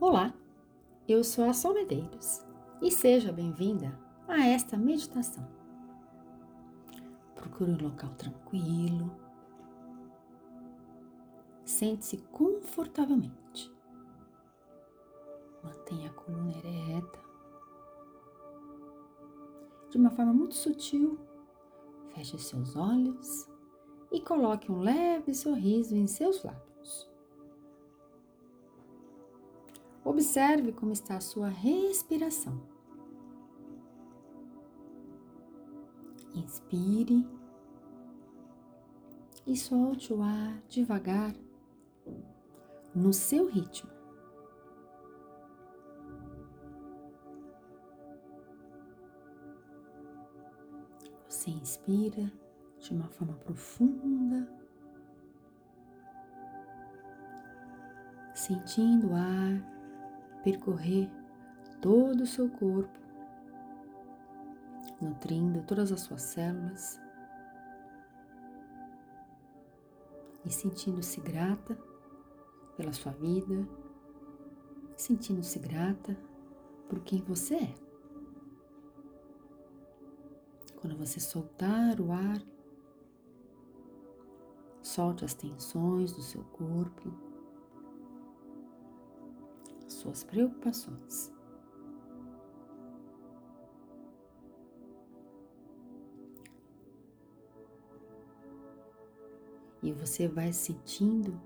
Olá, eu sou a Sol Medeiros e seja bem-vinda a esta meditação. Procure um local tranquilo, sente-se confortavelmente, mantenha a coluna ereta, de uma forma muito sutil, feche seus olhos e coloque um leve sorriso em seus lábios. Observe como está a sua respiração. Inspire e solte o ar devagar no seu ritmo. Você inspira de uma forma profunda, sentindo o ar percorrer todo o seu corpo, nutrindo todas as suas células e sentindo-se grata pela sua vida, sentindo-se grata por quem você é. Quando você soltar o ar, solte as tensões do seu corpo suas preocupações. E você vai sentindo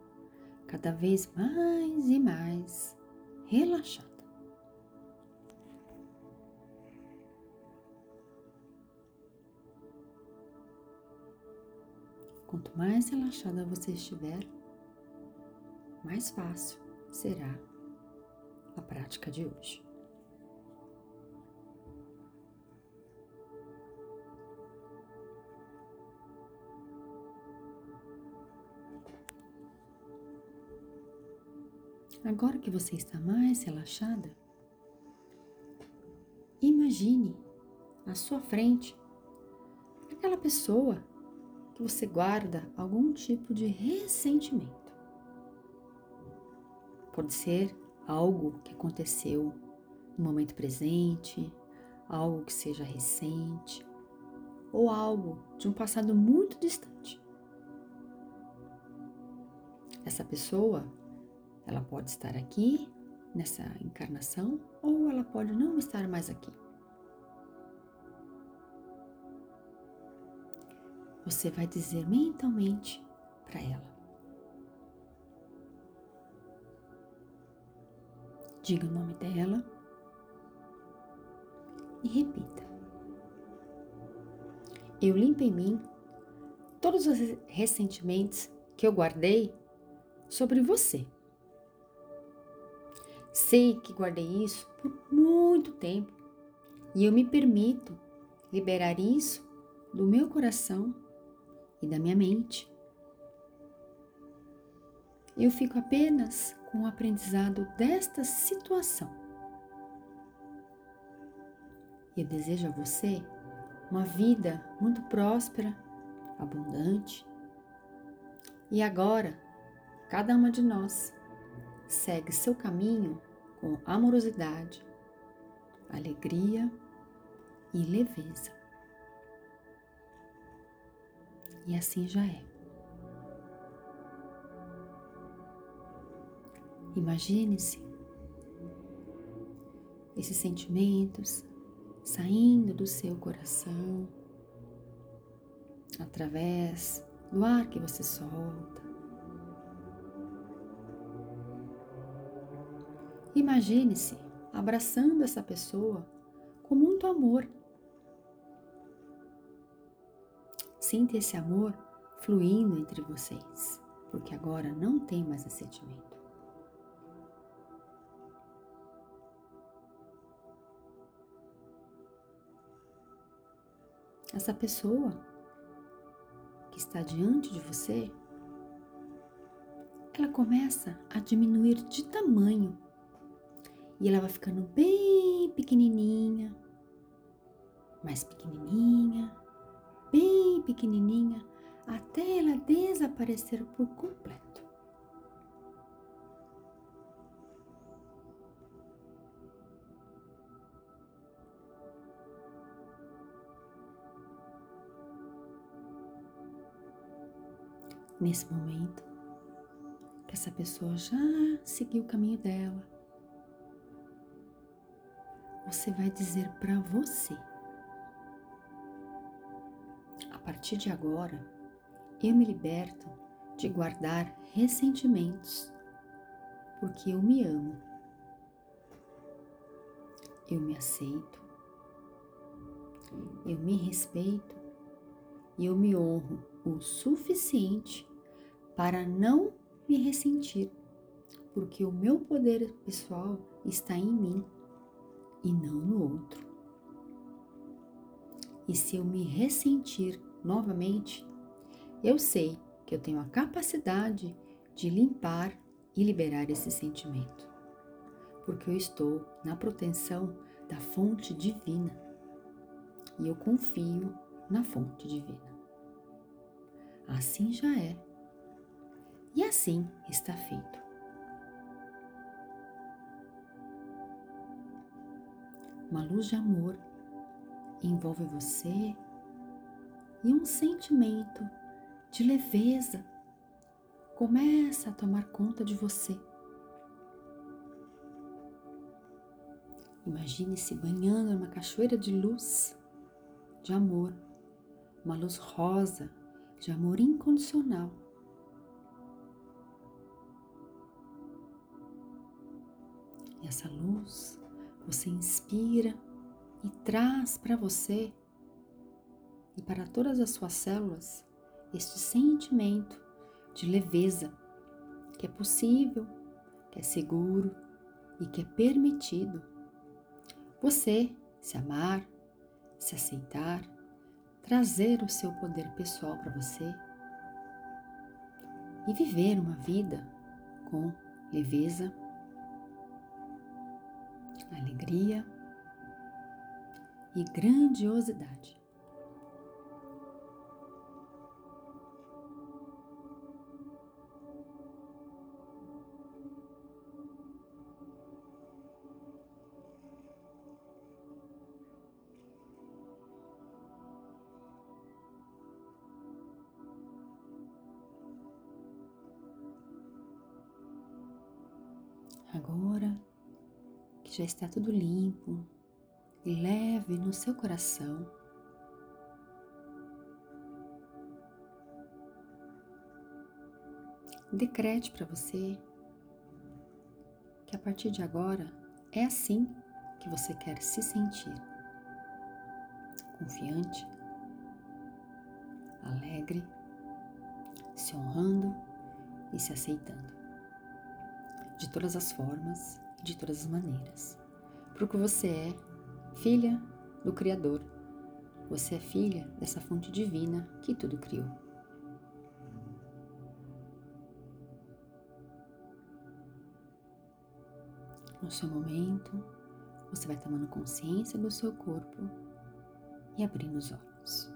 cada vez mais e mais relaxada. Quanto mais relaxada você estiver, mais fácil será a prática de hoje. Agora que você está mais relaxada, imagine à sua frente aquela pessoa que você guarda algum tipo de ressentimento. Pode ser algo que aconteceu no momento presente, algo que seja recente ou algo de um passado muito distante. Essa pessoa, ela pode estar aqui nessa encarnação ou ela pode não estar mais aqui. Você vai dizer mentalmente para ela: Diga o nome dela e repita. Eu limpo em mim todos os ressentimentos que eu guardei sobre você. Sei que guardei isso por muito tempo e eu me permito liberar isso do meu coração e da minha mente. Eu fico apenas o aprendizado desta situação. E eu desejo a você uma vida muito próspera, abundante. E agora, cada uma de nós segue seu caminho com amorosidade, alegria e leveza. E assim já é. Imagine-se esses sentimentos saindo do seu coração através do ar que você solta. Imagine-se abraçando essa pessoa com muito amor. Sinta esse amor fluindo entre vocês, porque agora não tem mais esse sentimento. Essa pessoa que está diante de você, ela começa a diminuir de tamanho e ela vai ficando bem pequenininha, mais pequenininha, bem pequenininha, até ela desaparecer por completo. Nesse momento, que essa pessoa já seguiu o caminho dela, você vai dizer para você: a partir de agora, eu me liberto de guardar ressentimentos, porque eu me amo, eu me aceito, eu me respeito. E eu me honro o suficiente para não me ressentir, porque o meu poder pessoal está em mim e não no outro. E se eu me ressentir novamente, eu sei que eu tenho a capacidade de limpar e liberar esse sentimento, porque eu estou na proteção da fonte divina e eu confio na fonte divina. Assim já é, e assim está feito. Uma luz de amor envolve você e um sentimento de leveza começa a tomar conta de você. Imagine-se banhando numa cachoeira de luz, de amor, uma luz rosa, de amor incondicional. Essa luz você inspira e traz para você e para todas as suas células este sentimento de leveza que é possível, que é seguro e que é permitido. Você se amar, se aceitar, trazer o seu poder pessoal para você e viver uma vida com leveza, alegria e grandiosidade. Agora já está tudo limpo e leve no seu coração, decrete para você que a partir de agora é assim que você quer se sentir. Confiante, alegre, se honrando e se aceitando de todas as formas, de todas as maneiras. Porque você é filha do Criador. Você é filha dessa fonte divina que tudo criou. No seu momento, você vai tomando consciência do seu corpo e abrindo os olhos.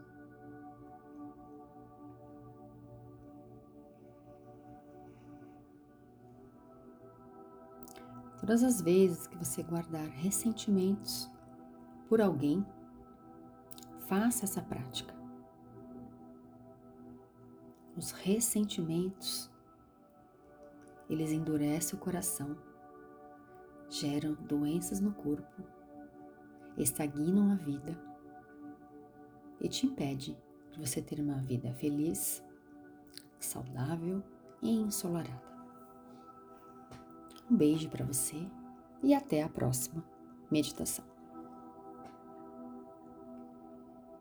Todas as vezes que você guardar ressentimentos por alguém, faça essa prática. Os ressentimentos, eles endurecem o coração, geram doenças no corpo, estagnam a vida e te impede de você ter uma vida feliz, saudável e ensolarada. Um beijo para você e até a próxima meditação.